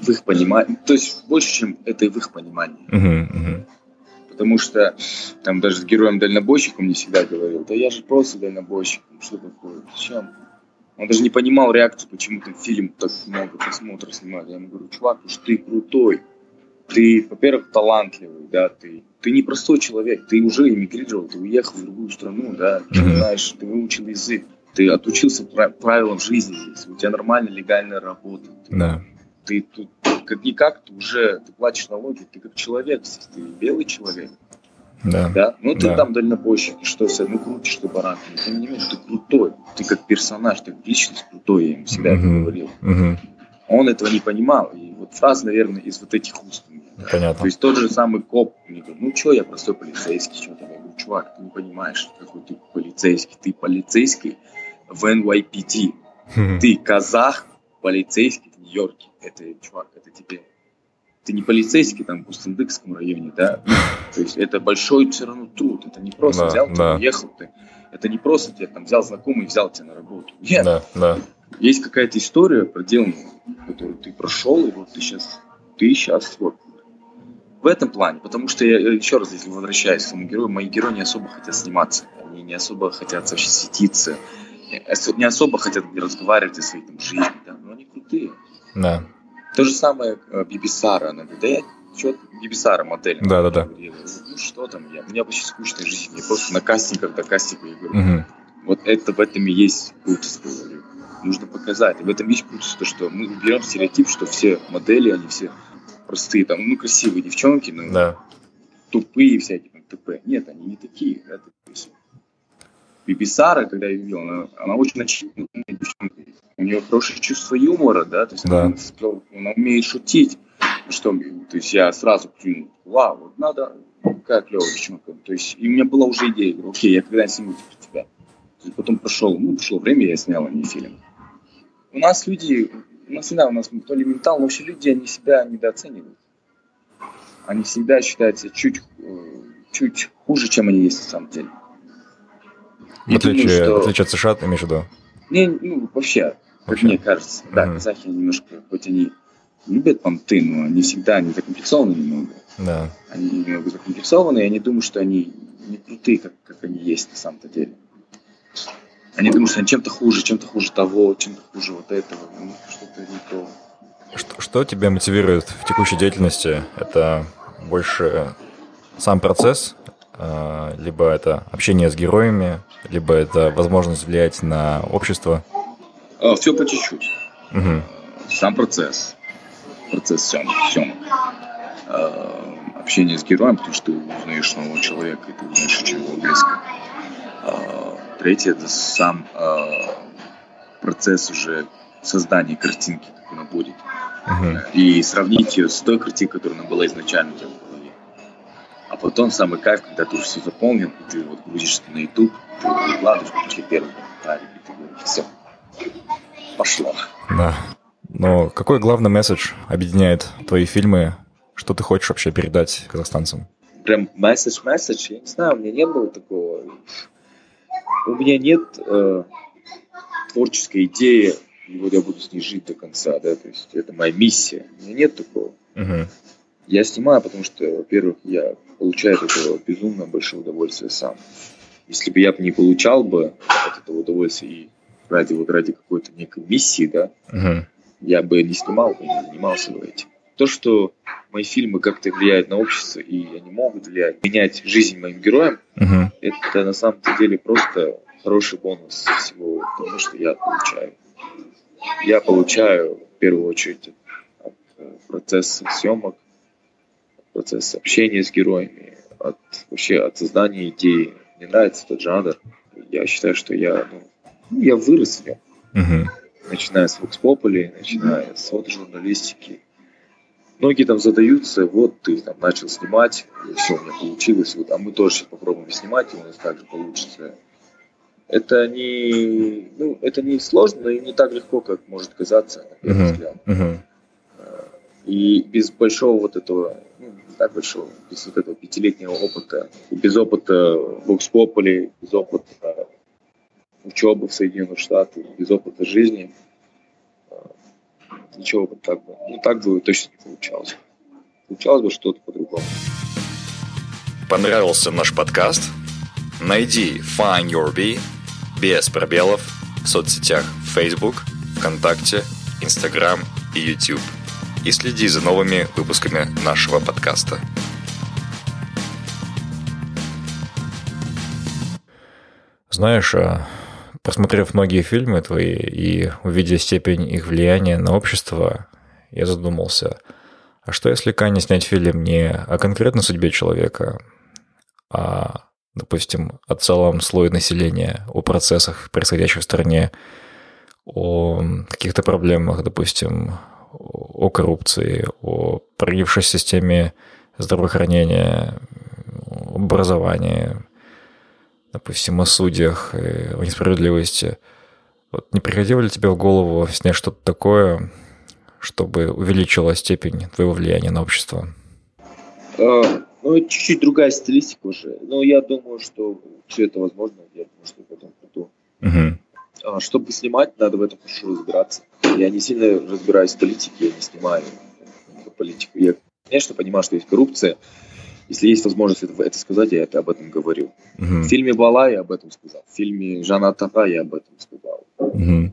в их понимании, то есть больше, чем это в их понимании. Uh-huh. Uh-huh. Потому что там даже с героем-дальнобойщиком мне всегда говорил, да я же просто дальнобойщик, что такое, зачем? Он даже не понимал реакцию, почему там фильм так много просмотров снимает. Я ему говорю, чувак, уж ты крутой, ты, во-первых, талантливый, да, ты, ты не простой человек, ты уже эмигрировал, ты уехал в другую страну, да, ты знаешь, ты выучил язык, ты отучился правилам жизни здесь, у тебя нормальная легальная работа. Ты, да. ты тут как-никак, ты уже, ты платишь налоги, ты как человек ты белый человек. Да. да? Ну, ты да. там дальнобойщик, что все, ну, крутишь ты баран, но тем не менее, ты крутой, ты как персонаж, ты как личность крутой, я ему всегда это говорил. Uh-huh. Он этого не понимал, и вот фраза, наверное, из вот этих уст. Понятно. То есть тот же самый коп мне говорит, ну что, я простой полицейский, что там. Я говорю, чувак, ты не понимаешь, какой ты полицейский. Ты полицейский в NYPD. Ты казах, полицейский в Нью-Йорке. Это, чувак, это тебе... Ты не полицейский там в Кустандыкском районе, да? То есть это большой все равно труд. Это не просто да, взял, да. ты уехал, ты. Это не просто тебя там взял знакомый и взял тебя на работу. Нет. Да, да. Есть какая-то история проделанная, которую ты прошел, и вот ты сейчас, ты сейчас вот в этом плане, потому что я еще раз, если возвращаюсь к своему герою, мои герои не особо хотят сниматься, они не особо хотят вообще светиться, не особо хотят разговаривать о своей там, жизни, да, но они крутые. Да. То же самое э, Бибисара, она говорит, да я что Бибисара модель. Да, да, да. Ну что там я, у меня вообще скучная жизнь, я просто на кастингах до кастинга я говорю. Угу. Вот это в этом и есть крутость, говорю. Нужно показать. И в этом есть крутость, то, что мы берем стереотип, что все модели, они все простые, там, ну, красивые девчонки, но да. тупые всякие, там, ТП. Нет, они не такие. Да, Биби Сара, когда я видел, она, она очень начитанная девчонка. У нее хорошее чувство юмора, да, то есть да. она, она умеет шутить. Что, то есть я сразу клюнул, вау, вот надо, какая клевая девчонка. То есть и у меня была уже идея, говорю, окей, я когда-нибудь сниму тебя. Потом прошел, ну, прошло время, я снял не фильм. У нас люди у нас всегда у нас то ли ментал, но вообще люди, они себя недооценивают. Они всегда считаются чуть, э, чуть хуже, чем они есть на самом деле. В отличие, думаю, что... в отличие от США, ты имеешь в виду? Не, ну, вообще, вообще? как мне кажется. Mm-hmm. Да, казахи немножко, хоть они любят понты, но они всегда, они закомплексованы немного. Да. Они немного закомплексованы, и они думают, что они не крутые, как, как они есть на самом-то деле. Они думают, что они чем-то хуже, чем-то хуже того, чем-то хуже вот этого. Ну, что-то не то. Что, что тебя мотивирует в текущей деятельности? Это больше сам процесс, либо это общение с героями, либо это возможность влиять на общество? А, Все по чуть-чуть. Угу. Сам процесс. Процесс съемок. съемок. А, общение с героем, потому что ты узнаешь нового человека, и ты узнаешь очень его близко. Третье – это сам процесс уже создания картинки, как она будет. Uh-huh. И сравнить ее с той картинкой, которая она была изначально у тебя. А потом самый кайф, когда ты уже все заполнен, и ты вот грузишься на YouTube, ты выкладываешь после первого комментария, и ты говоришь, все, пошло. Да. Но какой главный месседж объединяет твои фильмы? Что ты хочешь вообще передать казахстанцам? Прям месседж-месседж? Я не знаю, у меня не было такого. У меня нет э, творческой идеи, и вот я буду с ней жить до конца, да, то есть это моя миссия. У меня нет такого. Uh-huh. Я снимаю, потому что, во-первых, я получаю от этого безумно большое удовольствие сам. Если бы я не получал бы от этого удовольствия и ради вот ради какой-то некой миссии, да, uh-huh. я бы не снимал не занимался бы этим. То, что мои фильмы как-то влияют на общество, и они могут влиять, менять жизнь моим героям, uh-huh. это на самом деле просто хороший бонус всего того, что я получаю. Я получаю в первую очередь от э, процесса съемок, от процесса общения с героями, от вообще от создания идеи. Мне нравится этот жанр. я считаю, что я, ну, я вырос в нем. Угу. Начиная с Populi, начиная с фотожурналистики. Многие там задаются, вот ты там начал снимать, и все, у меня получилось, вот, а мы тоже сейчас попробуем снимать, и у нас также получится. Это не, ну, это не сложно и не так легко, как может казаться, на первый uh-huh. взгляд. Uh-huh. И без большого вот этого, ну, так большого, без вот этого пятилетнего опыта, и без опыта в Окспополе, без опыта учебы в Соединенных Штатах, без опыта жизни, а, ничего бы так бы, ну так бы точно не получалось. Получалось бы что-то по-другому. Понравился наш подкаст? Найди Find Your Bee без пробелов в соцсетях Facebook, ВКонтакте, Instagram и YouTube и следи за новыми выпусками нашего подкаста. Знаешь, а, просмотрев многие фильмы твои и увидя степень их влияния на общество, я задумался, а что если Канни снять фильм не о конкретной судьбе человека, а, допустим, о целом слое населения, о процессах, происходящих в стране, о каких-то проблемах, допустим, о коррупции, о прогнившей системе здравоохранения, образования, допустим, о судьях, о несправедливости. Вот не приходило ли тебе в голову снять что-то такое, чтобы увеличила степень твоего влияния на общество? А, ну, чуть-чуть другая стилистика уже. Но я думаю, что все это возможно. Я думаю, что потом Угу. А, чтобы снимать, надо в этом хорошо разбираться. Я не сильно разбираюсь в политике, я не снимаю политику. Я, конечно, понимаю, что есть коррупция. Если есть возможность это, это сказать, я это об этом говорю. Uh-huh. В фильме Бала я об этом сказал. В фильме Жана Таха я об этом сказал. Uh-huh.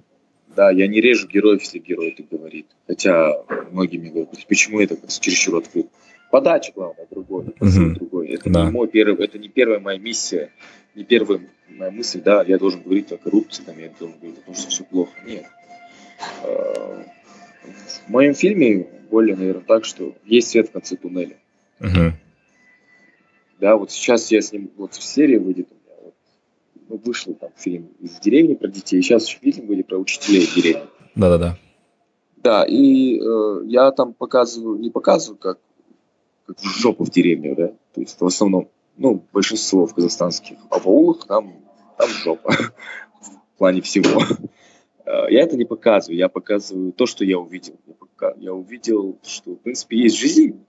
Да, я не режу героев, если герой это говорит. Хотя многие мне говорят, почему это чересчур открыт. Подача, главное, другой, uh-huh. другой. Это да. не мой первый, это не первая моя миссия, не первая моя мысль, да, я должен говорить о коррупции, там, я должен говорить о том, что все плохо. Нет. Э, в моем фильме более, наверное, так, что есть свет в конце туннеля. Uh-huh. Да, вот сейчас я с ним, вот в серии выйдет у меня, вот, ну, вышел там фильм из деревни про детей, сейчас фильм выйдет про учителей в деревне. Да-да-да. Да, и э, я там показываю, не показываю, как, как в жопу в деревню, да, то есть в основном, ну, большинство в казахстанских, аулах там, там жопа [LAUGHS] в плане всего. Э, я это не показываю, я показываю то, что я увидел. Я, увидел, что, в принципе, есть жизнь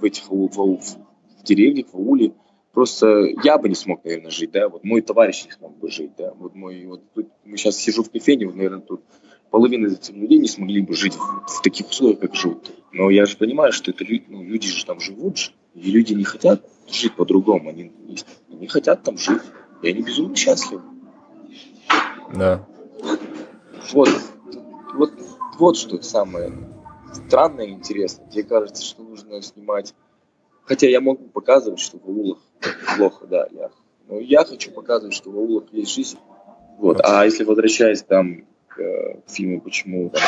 в этих в, в, деревнях, в ауле. Просто я бы не смог, наверное, жить, да, вот мой товарищ не смог бы жить, да, вот мой, вот тут мы сейчас сижу в кофейне, вот, наверное, тут половина из этих людей не смогли бы жить в, в таких условиях, как живут. Но я же понимаю, что это люди, ну, люди же там живут и люди не хотят жить по-другому, они не хотят там жить, и они безумно счастливы. Да. Вот, вот, вот что самое странное и интересное. Мне кажется, что нужно снимать. Хотя я могу показывать, что в аулах плохо, да. Я, но я хочу показывать, что в аулах есть жизнь. Вот. А если возвращаясь там к э, фильму, почему там,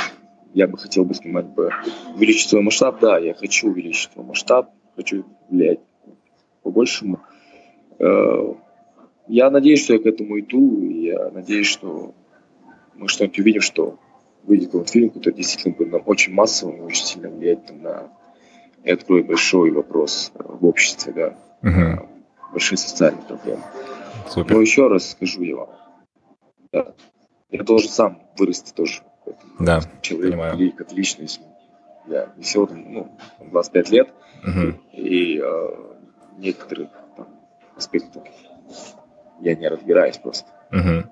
я бы хотел бы снимать бы увеличить свой масштаб, да, я хочу увеличить свой масштаб, хочу влиять по-большему. Э, я надеюсь, что я к этому иду, и я надеюсь, что мы что-нибудь увидим, что выйдет какой-то фильм, который действительно будет нам очень массовым, очень сильно влиять на и откроет большой вопрос в обществе, да, угу. большие социальные проблемы. Супер. Но еще раз скажу я вам, да, я должен сам вырасти тоже. Да, человек, понимаю. как личность. Я всего ну, 25 лет, угу. и э, некоторых там, аспектов я не разбираюсь просто. Угу.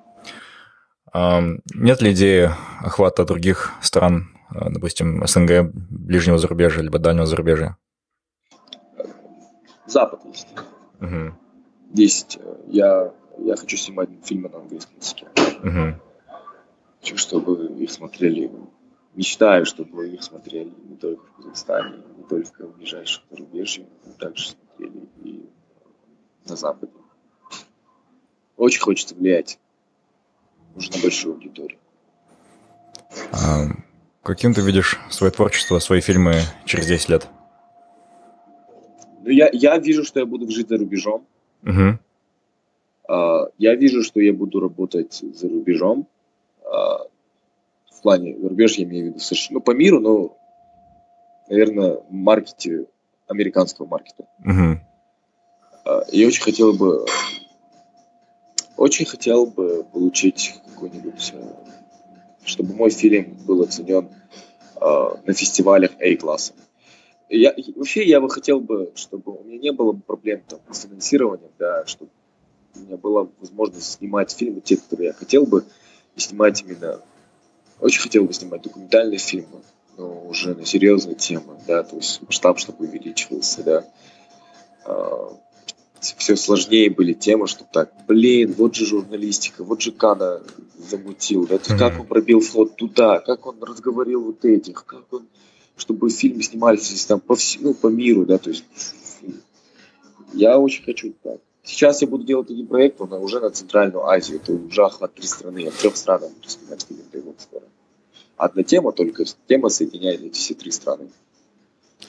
Нет ли идеи охвата других стран, э, допустим, СНГ, ближнего зарубежья, либо дальнего зарубежья? Запад есть. Угу. Есть. Э, я, я хочу снимать фильмы на английском языке. Угу. Хочу, чтобы их смотрели. Мечтаю, чтобы их смотрели не только в Казахстане, не только в ближайшем зарубежье, но также смотрели и на Западе. Очень хочется влиять нужна большая аудитория. А каким ты видишь свое творчество, свои фильмы через 10 лет? Ну, я, я вижу, что я буду жить за рубежом. Угу. А, я вижу, что я буду работать за рубежом. А, в плане рубеж я имею в виду США, ну, по миру, но, наверное, в маркете, американского маркета. Угу. Я очень хотел бы очень хотел бы получить какой-нибудь, э, чтобы мой фильм был оценен на фестивалях A-класса. Я, вообще я бы хотел бы, чтобы у меня не было проблем там, с финансированием, да, чтобы у меня была возможность снимать фильмы, те, которые я хотел бы, и снимать именно... Очень хотел бы снимать документальные фильмы, но уже на серьезные темы, да, то есть масштаб, чтобы увеличивался, да. А, все сложнее были темы, что так, блин, вот же журналистика, вот же Кана замутил, да, mm-hmm. как он пробил флот туда, как он разговорил вот этих, как он, чтобы фильмы снимались там по, всему, ну, по миру, да, то есть я очень хочу так. Сейчас я буду делать один проект, он уже на Центральную Азию. Это уже охват три страны. Я трех странах буду снимать фильм скоро. Одна тема только, тема соединяет эти все три страны.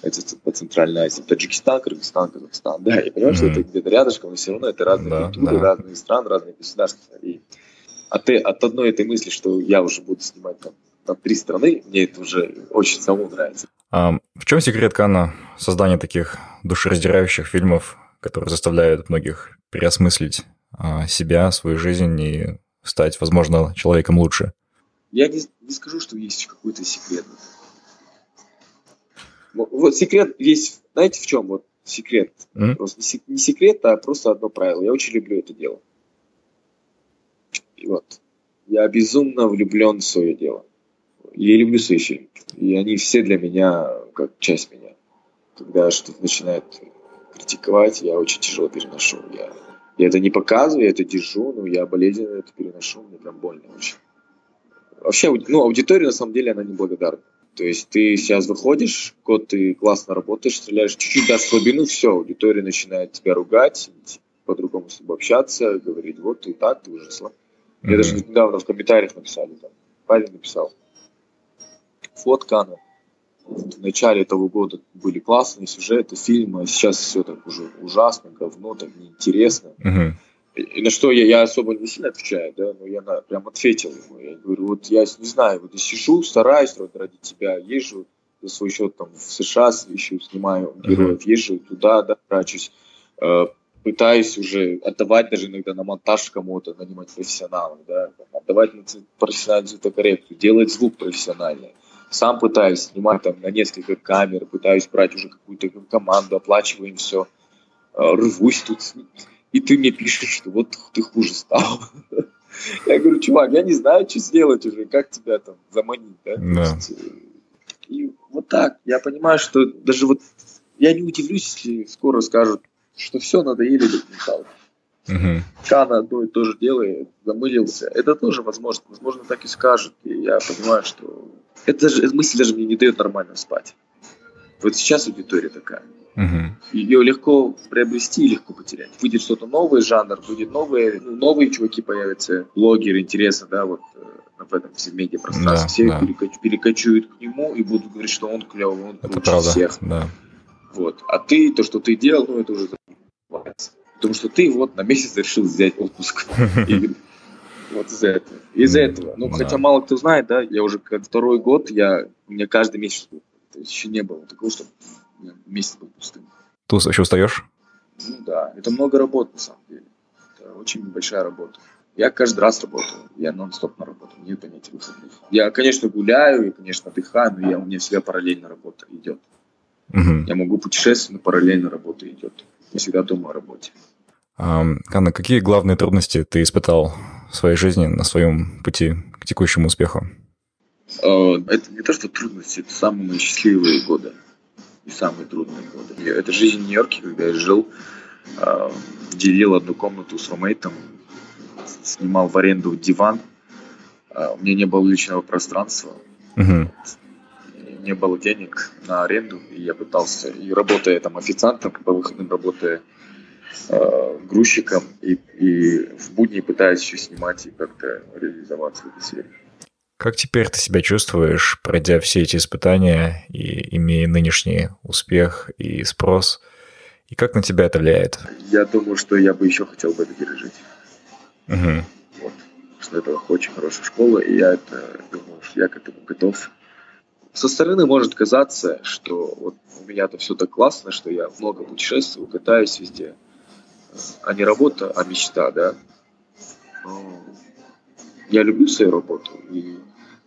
Это по Центральной Азии. Таджикистан, Кыргызстан, Казахстан. Да, я понимаю, mm-hmm. что это где-то рядышком, но все равно это разные да, культуры, да. разные страны, разные государства. И от, от одной этой мысли, что я уже буду снимать там, там три страны, мне это уже очень самому нравится. А в чем секрет Кана создания таких душераздирающих фильмов которые заставляют многих переосмыслить а, себя, свою жизнь и стать, возможно, человеком лучше? Я не, не скажу, что есть какой-то секрет. Вот секрет есть, знаете, в чем вот секрет? Mm-hmm. Просто не, не секрет, а просто одно правило. Я очень люблю это дело. И вот. Я безумно влюблен в свое дело. Я люблю свои фильмы. И они все для меня как часть меня. Когда что-то начинает критиковать я очень тяжело переношу. Я, я это не показываю, я это держу, но я болезненно это переношу, мне прям больно очень. Вообще, ну, аудитория на самом деле, она неблагодарна. То есть ты сейчас выходишь, год ты классно работаешь, стреляешь, чуть-чуть дашь слабину, все, аудитория начинает тебя ругать, по-другому с тобой общаться, говорить, вот ты так, ты уже слаб. Mm-hmm. Я даже недавно в комментариях написали, там, парень написал, фотка она, в начале этого года были классные сюжеты, фильмы, а сейчас все так уже ужасно, говно, так неинтересно. Uh-huh. И, на что я, я особо не сильно отвечаю, да, но я на, прям ответил ему. Я говорю, вот я не знаю, вот я сижу, стараюсь ради, ради тебя, езжу за свой счет там в США, ищу, снимаю героев, uh-huh. езжу туда, да, трачусь, э, пытаюсь уже отдавать даже иногда на монтаж кому-то, нанимать профессионалов, да, отдавать на профессиональную цветокоррекцию, делать звук профессиональный сам пытаюсь снимать там на несколько камер, пытаюсь брать уже какую-то команду, оплачиваем все, а, рвусь тут. И ты мне пишешь, что вот ты хуже стал. [LAUGHS] Я говорю, чувак, я не знаю, что сделать уже, как тебя там заманить, да? да. Э, и вот так, я понимаю, что даже вот я не удивлюсь, если скоро скажут, что все, надоели документалки. Угу. Кана одно и то же делает, замылился. Это тоже возможно. Возможно, так и скажут. И я понимаю, что это же, эта мысль даже мне не дает нормально спать. Вот сейчас аудитория такая. Угу. Ее легко приобрести и легко потерять. Выйдет что-то новое, жанр, выйдет новые, ну, новые чуваки появятся, блогеры, интересно, да, вот э, в этом всем медиапространстве. Да, Все да. Перекач, перекочуют к нему и будут говорить, что он клевый, он это лучше правда, всех. Да. Вот. А ты, то, что ты делал, ну, это уже Потому что ты вот на месяц решил взять отпуск. [LAUGHS] Вот из-за этого. Из-за этого. Ну, хотя мало кто знает, да, я уже второй год, я, у меня каждый месяц, еще не было такого, чтобы месяц был пустым. Ты еще устаешь? Ну да, это много работы на самом деле. Это очень большая работа. Я каждый раз работаю, я нон-стоп на работу, нет понятия выходных. Я, конечно, гуляю, и, конечно, отдыхаю, но я, у меня всегда параллельно работа идет. Угу. Я могу путешествовать, но параллельно работа идет. Я всегда думаю о работе. А, Анна, какие главные трудности ты испытал в своей жизни на своем пути к текущему успеху? А, это не то, что трудности, это самые счастливые годы и самые трудные годы. Это жизнь в Нью-Йорке, когда я жил, а, делил одну комнату с румейтом, снимал в аренду диван. А, у меня не было личного пространства. Угу. Не было денег на аренду, и я пытался, и работая там официантом, по выходным работая э, грузчиком и, и в будни пытаюсь еще снимать и как-то реализоваться в этой сфере. Как теперь ты себя чувствуешь, пройдя все эти испытания и имея нынешний успех и спрос? И как на тебя это влияет? Я думаю, что я бы еще хотел бы это пережить. Угу. Вот. Что это очень хорошая школа, и я это думаю, что я к этому готов. Со стороны может казаться, что вот у меня-то все так классно, что я много путешествую, катаюсь везде. А не работа, а мечта, да. Но я люблю свою работу, и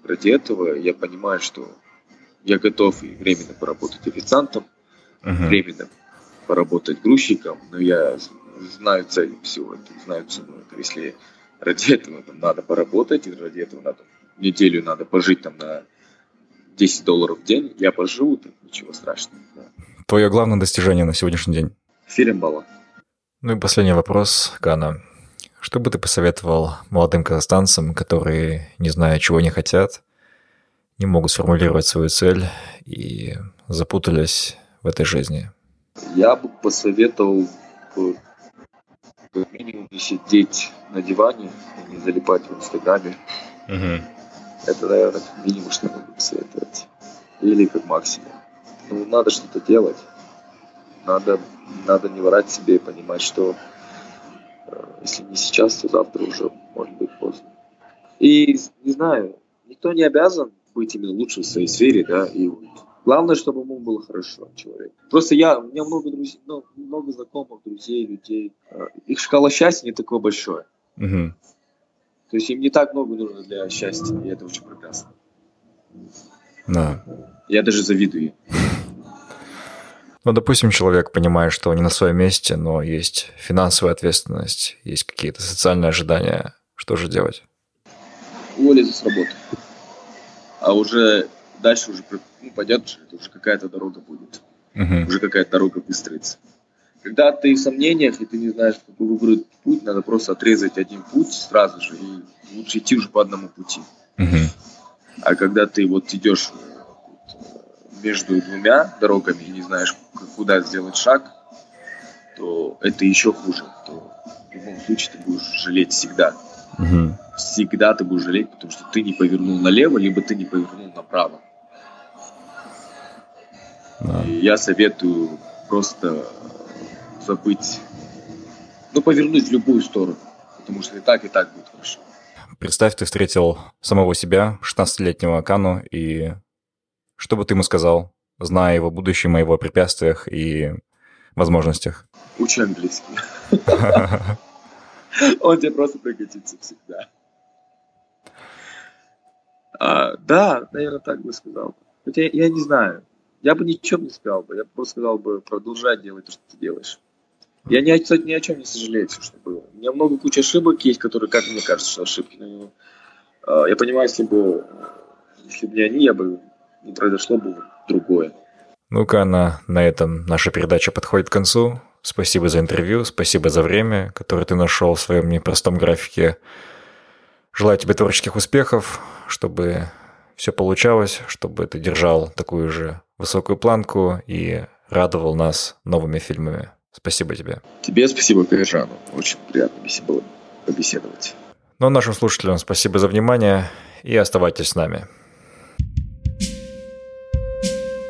ради этого я понимаю, что я готов и временно поработать официантом, uh-huh. временно поработать грузчиком, но я знаю цель всего этого, знаю цену этого. Если ради этого там, надо поработать, и ради этого надо неделю надо пожить там на 10 долларов в день, я поживу, так ничего страшного. Да. Твое главное достижение на сегодняшний день? Фильм. Ну и последний вопрос, Гана. Что бы ты посоветовал молодым казахстанцам, которые, не зная, чего не хотят, не могут сформулировать свою цель и запутались в этой жизни? Я бы посоветовал как минимум не сидеть на диване и не залипать в Инстаграме. Угу. Это, наверное, как минимум, что могу посоветовать. Или как максимум. Ну, надо что-то делать. Надо, надо не врать себе и понимать, что если не сейчас, то завтра уже может быть поздно. И, не знаю, никто не обязан быть именно лучшим в своей сфере, да, и главное, чтобы ему было хорошо, человек. Просто я, у меня много друзей, ну, много знакомых, друзей, людей. Э, их шкала счастья не такое большое. Угу. То есть им не так много нужно для счастья, и это очень прекрасно. Да. Я даже завидую. Ну, допустим, человек понимает, что он не на своем месте, но есть финансовая ответственность, есть какие-то социальные ожидания. Что же делать? Уволиться с работы. А уже дальше уже ну, это уже какая-то дорога будет. Uh-huh. Уже какая-то дорога выстроится. Когда ты в сомнениях, и ты не знаешь, какой выбрать путь, надо просто отрезать один путь сразу же, и лучше идти уже по одному пути. Uh-huh. А когда ты вот идешь между двумя дорогами и не знаешь, куда сделать шаг, то это еще хуже. То в любом случае ты будешь жалеть всегда. Угу. Всегда ты будешь жалеть, потому что ты не повернул налево, либо ты не повернул направо. Да. И я советую просто забыть, ну, повернуть в любую сторону, потому что и так, и так будет хорошо. Представь, ты встретил самого себя, 16-летнего Кану, и что бы ты ему сказал, зная его будущем, о его препятствиях и возможностях? Учи английский. [LAUGHS] Он тебе просто пригодится всегда. А, да, наверное, так бы сказал. Хотя я не знаю. Я бы ничего не сказал бы. Я бы просто сказал бы, продолжай делать то, что ты делаешь. Я, ни, кстати, ни о чем не сожалею, все, что было. У меня много куча ошибок есть, которые, как мне кажется, что ошибки. Но, э, я понимаю, если бы, если бы не они, я бы не произошло бы другое. Ну-ка, на, на этом наша передача подходит к концу. Спасибо за интервью, спасибо за время, которое ты нашел в своем непростом графике. Желаю тебе творческих успехов, чтобы все получалось, чтобы ты держал такую же высокую планку и радовал нас новыми фильмами. Спасибо тебе. Тебе спасибо, Кайжану. Очень приятно было побеседовать. Ну а нашим слушателям спасибо за внимание и оставайтесь с нами.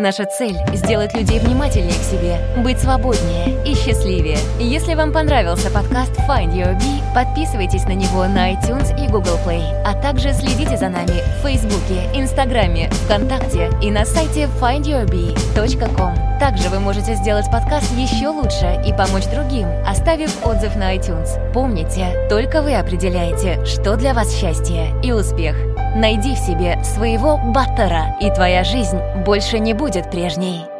Наша цель – сделать людей внимательнее к себе, быть свободнее и счастливее. Если вам понравился подкаст Find Your Bee, подписывайтесь на него на iTunes и Google Play, а также следите за нами в Фейсбуке, Инстаграме, ВКонтакте и на сайте findyourbee.com. Также вы можете сделать подкаст еще лучше и помочь другим, оставив отзыв на iTunes. Помните, только вы определяете, что для вас счастье и успех. Найди в себе своего баттера, и твоя жизнь больше не будет прежней.